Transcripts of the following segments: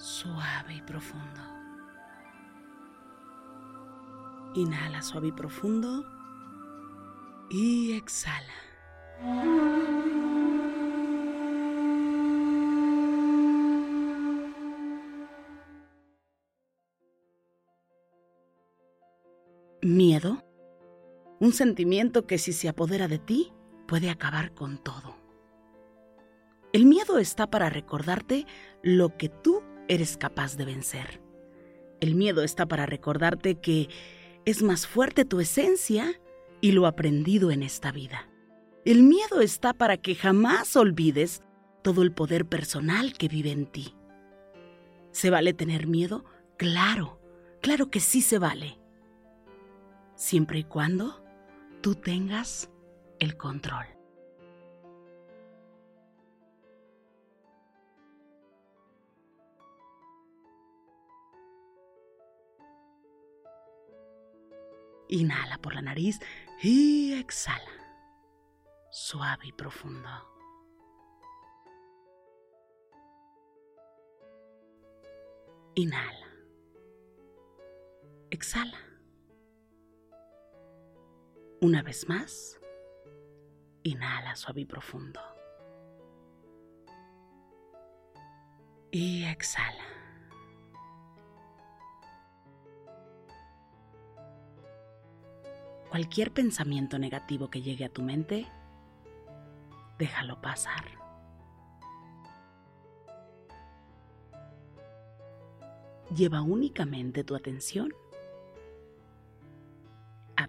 suave y profundo. Inhala suave y profundo. Y exhala. Miedo. Un sentimiento que si se apodera de ti puede acabar con todo. El miedo está para recordarte lo que tú eres capaz de vencer. El miedo está para recordarte que es más fuerte tu esencia y lo aprendido en esta vida. El miedo está para que jamás olvides todo el poder personal que vive en ti. ¿Se vale tener miedo? Claro, claro que sí se vale siempre y cuando tú tengas el control. Inhala por la nariz y exhala, suave y profundo. Inhala. Exhala. Una vez más, inhala suave y profundo. Y exhala. Cualquier pensamiento negativo que llegue a tu mente, déjalo pasar. Lleva únicamente tu atención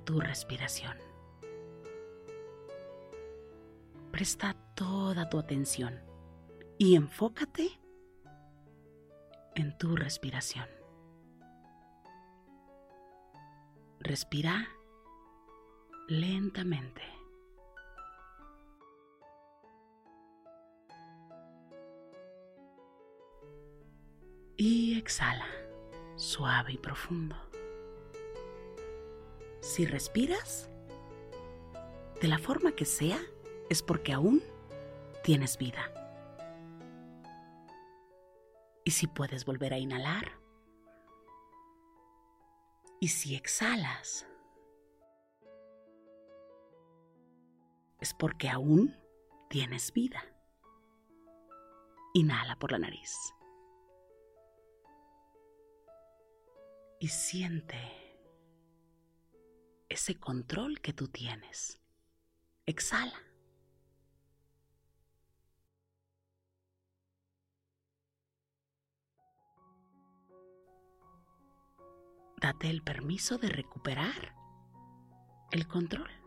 tu respiración. Presta toda tu atención y enfócate en tu respiración. Respira lentamente. Y exhala, suave y profundo. Si respiras, de la forma que sea, es porque aún tienes vida. Y si puedes volver a inhalar, y si exhalas, es porque aún tienes vida. Inhala por la nariz. Y siente ese control que tú tienes. Exhala. Date el permiso de recuperar el control.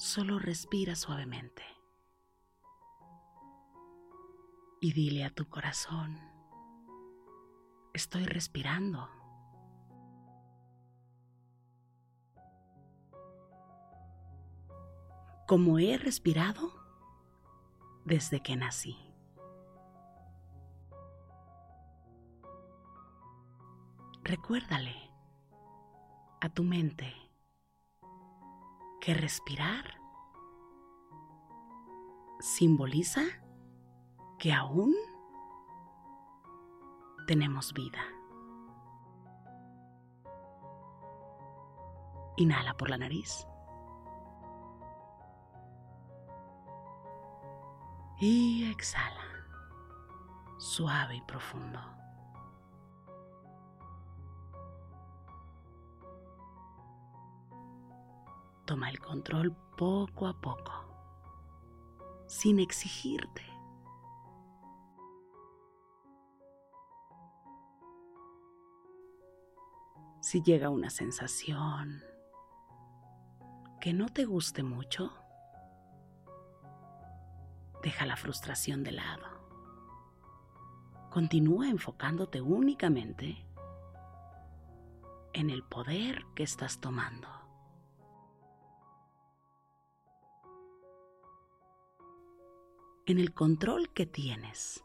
Solo respira suavemente y dile a tu corazón, estoy respirando. Como he respirado desde que nací. Recuérdale a tu mente que respirar simboliza que aún tenemos vida. Inhala por la nariz. Y exhala, suave y profundo. Toma el control poco a poco, sin exigirte. Si llega una sensación que no te guste mucho, deja la frustración de lado. Continúa enfocándote únicamente en el poder que estás tomando. En el control que tienes.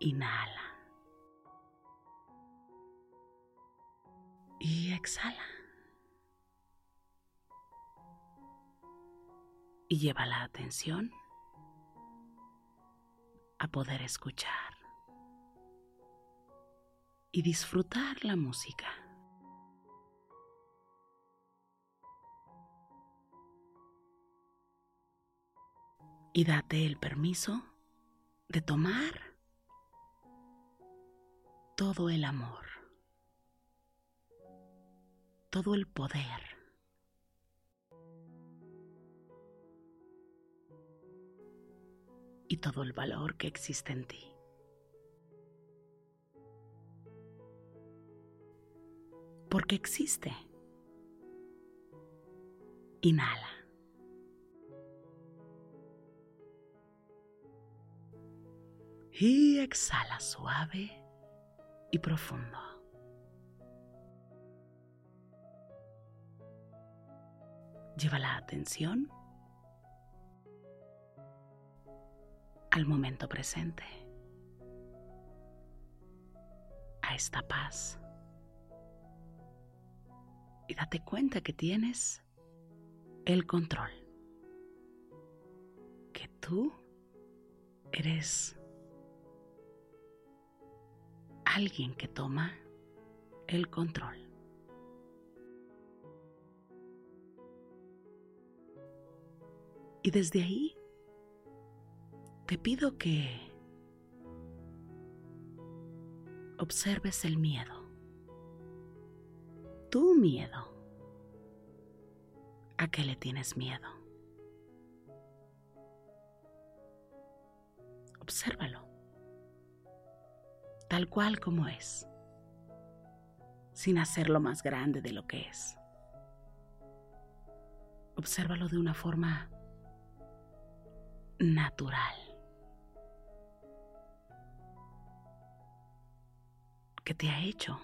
Inhala. Y exhala. Y lleva la atención a poder escuchar y disfrutar la música. Y date el permiso de tomar todo el amor, todo el poder. y todo el valor que existe en ti. Porque existe. Inhala. Y exhala suave y profundo. Lleva la atención al momento presente, a esta paz. Y date cuenta que tienes el control, que tú eres alguien que toma el control. Y desde ahí te pido que observes el miedo, tu miedo. ¿A qué le tienes miedo? Obsérvalo tal cual como es, sin hacerlo más grande de lo que es. Obsérvalo de una forma natural. ¿Qué te ha hecho?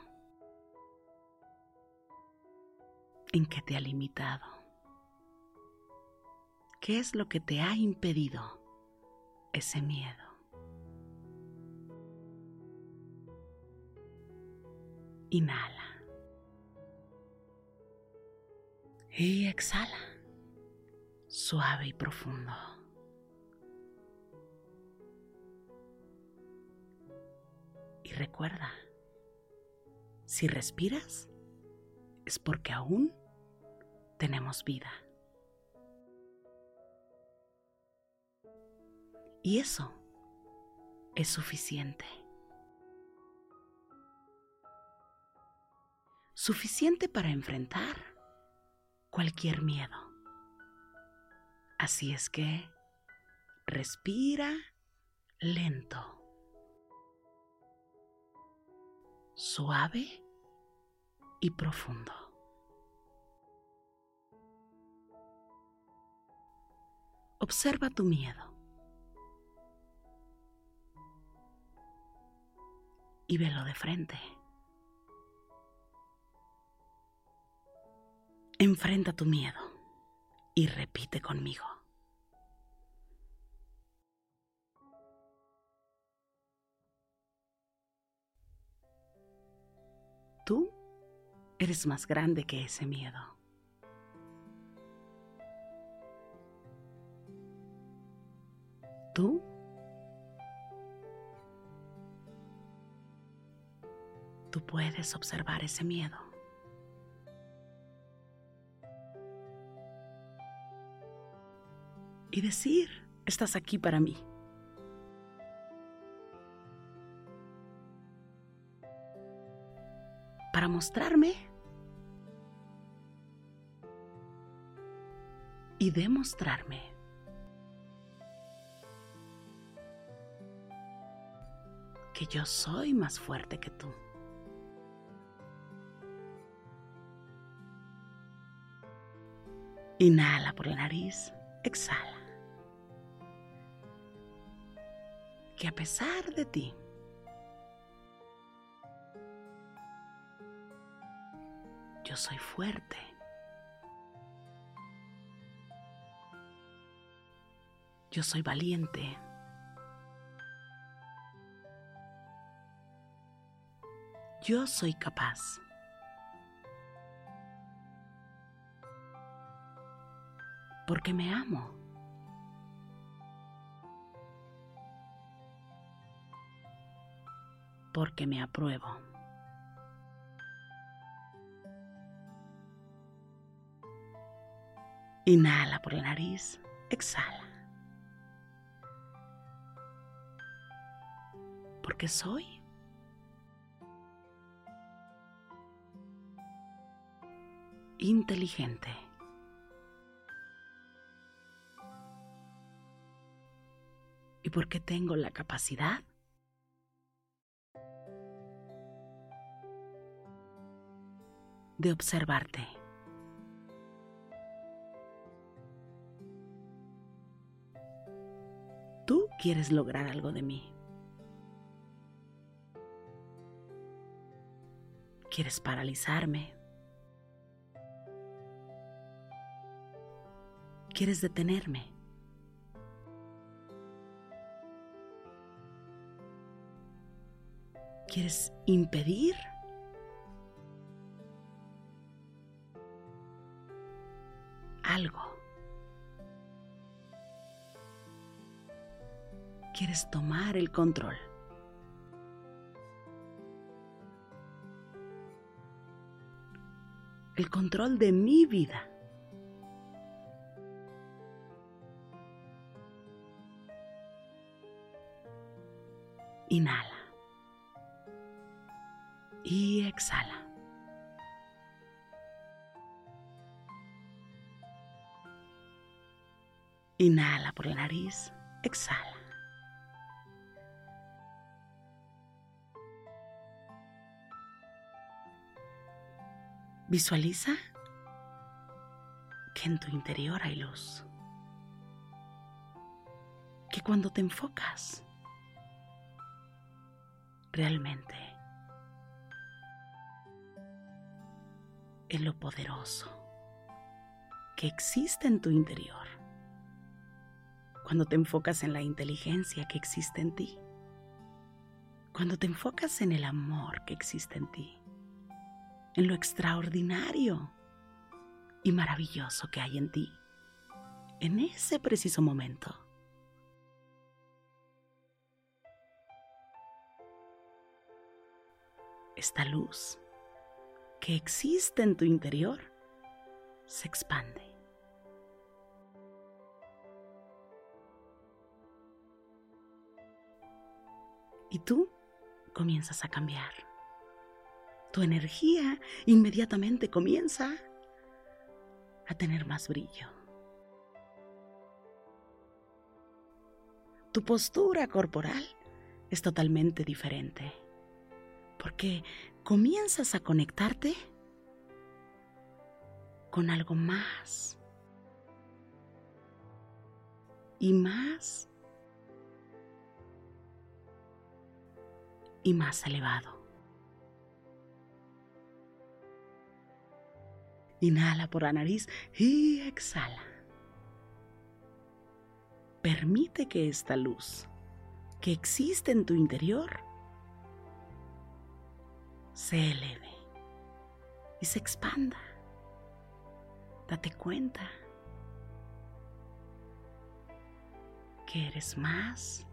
¿En qué te ha limitado? ¿Qué es lo que te ha impedido ese miedo? Inhala. Y exhala. Suave y profundo. Y recuerda, si respiras, es porque aún tenemos vida. Y eso es suficiente. Suficiente para enfrentar cualquier miedo. Así es que Respira lento, suave y profundo. Observa tu miedo y velo de frente. Enfrenta tu miedo y repite conmigo. Tú eres más grande que ese miedo. Tú tú puedes observar ese miedo. Y decir, estás aquí para mí. Para mostrarme y demostrarme que yo soy más fuerte que tú. Inhala por la nariz, exhala. Que a pesar de ti, yo soy fuerte. Yo soy valiente. Yo soy capaz. porque me amo. Porque me apruebo. Inhala por la nariz, exhala. Porque soy inteligente. y porque tengo la capacidad de observarte. Tú quieres lograr algo de mí. Quieres paralizarme. Quieres detenerme. ¿Quieres impedir? Algo. Quieres tomar el control. El control de mi vida. Inhala y exhala. Inhala por la nariz, exhala. Visualiza que en tu interior hay luz. Que cuando te enfocas, realmente en lo poderoso que existe en tu interior. Cuando te enfocas en la inteligencia que existe en ti. Cuando te enfocas en el amor que existe en ti. En lo extraordinario y maravilloso que hay en ti. En ese preciso momento. Esta luz que existe en tu interior se expande. Y tú comienzas a cambiar. Tu energía inmediatamente comienza a tener más brillo. Tu postura corporal es totalmente diferente, porque comienzas a conectarte con algo más y más y más elevado. Inhala por la nariz y exhala. Permite que esta luz que existe en tu interior se eleve y se expanda. Date cuenta que eres más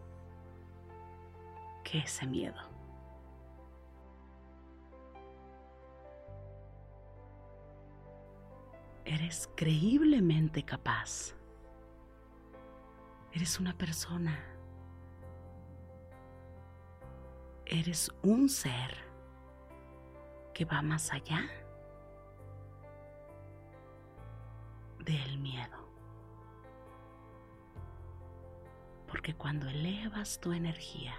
que ese miedo. Eres creíblemente capaz. Eres una persona. Eres un ser que va más allá del miedo. Porque cuando elevas tu energía,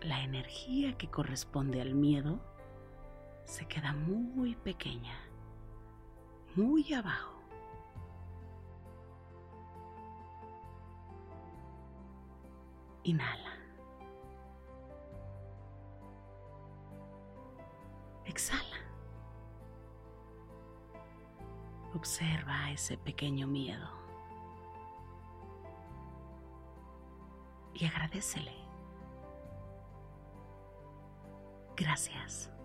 la energía que corresponde al miedo se queda muy pequeña, muy abajo. Inhala. Exhala. Observa ese pequeño miedo y agradecele. Gracias.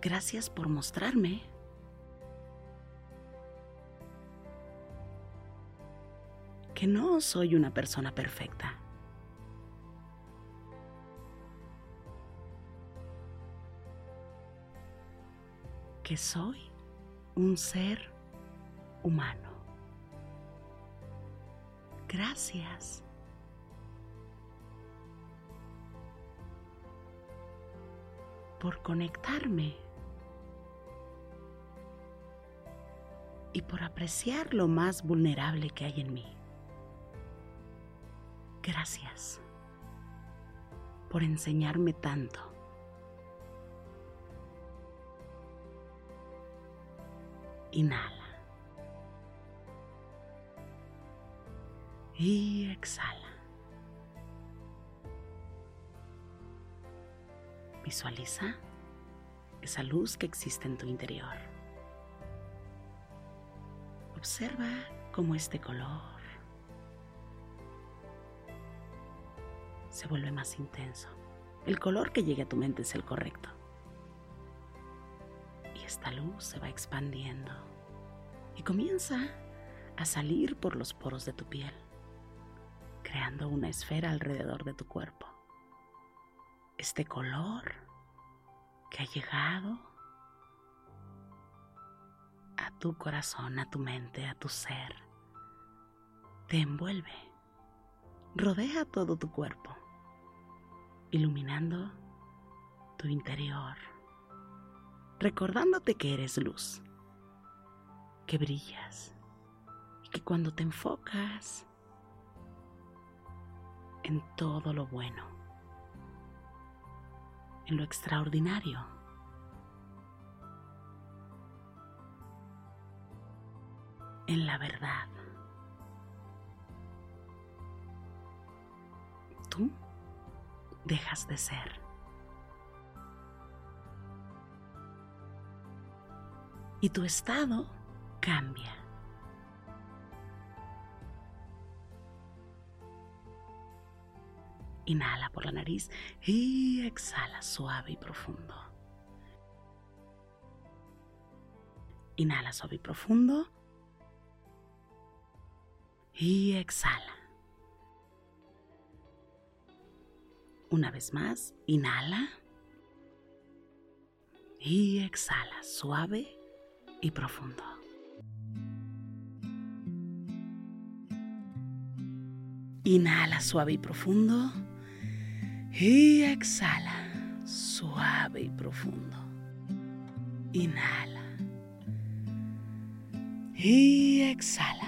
Gracias por mostrarme que no soy una persona perfecta. Que soy un ser humano. Gracias. por conectarme y por apreciar lo más vulnerable que hay en mí. Gracias por enseñarme tanto. Inhala. Y exhala. Visualiza esa luz que existe en tu interior. Observa cómo este color se vuelve más intenso. El color que llegue a tu mente es el correcto. Y esta luz se va expandiendo y comienza a salir por los poros de tu piel, creando una esfera alrededor de tu cuerpo. Este color que ha llegado tu corazón, a tu mente, a tu ser. Te envuelve, rodea todo tu cuerpo, iluminando tu interior, recordándote que eres luz, que brillas y que cuando te enfocas en todo lo bueno, en lo extraordinario, en la verdad. Tú dejas de ser. Y tu estado cambia. Inhala por la nariz y exhala suave y profundo. Inhala suave y profundo y exhala. Una vez más, inhala y exhala suave y profundo. Inhala suave y profundo y exhala suave y profundo. Inhala Y exhala.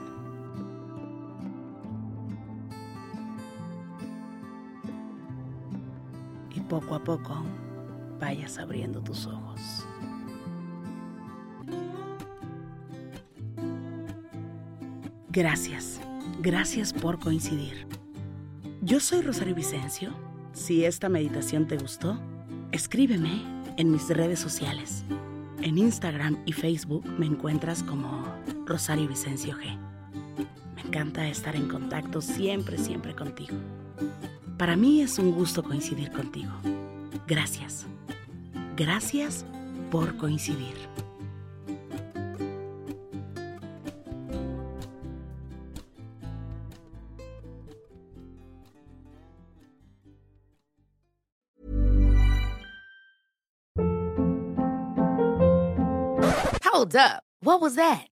Y poco a poco vayas abriendo tus ojos. Gracias, gracias por coincidir. Yo soy Rosario Vicencio. Si esta meditación te gustó, escríbeme en mis redes sociales. En Instagram y Facebook me encuentras como Rosario Vicencio G. Me encanta estar en contacto siempre, siempre contigo. Para mí es un gusto coincidir contigo. Gracias. Gracias por coincidir. Hold up. What was that?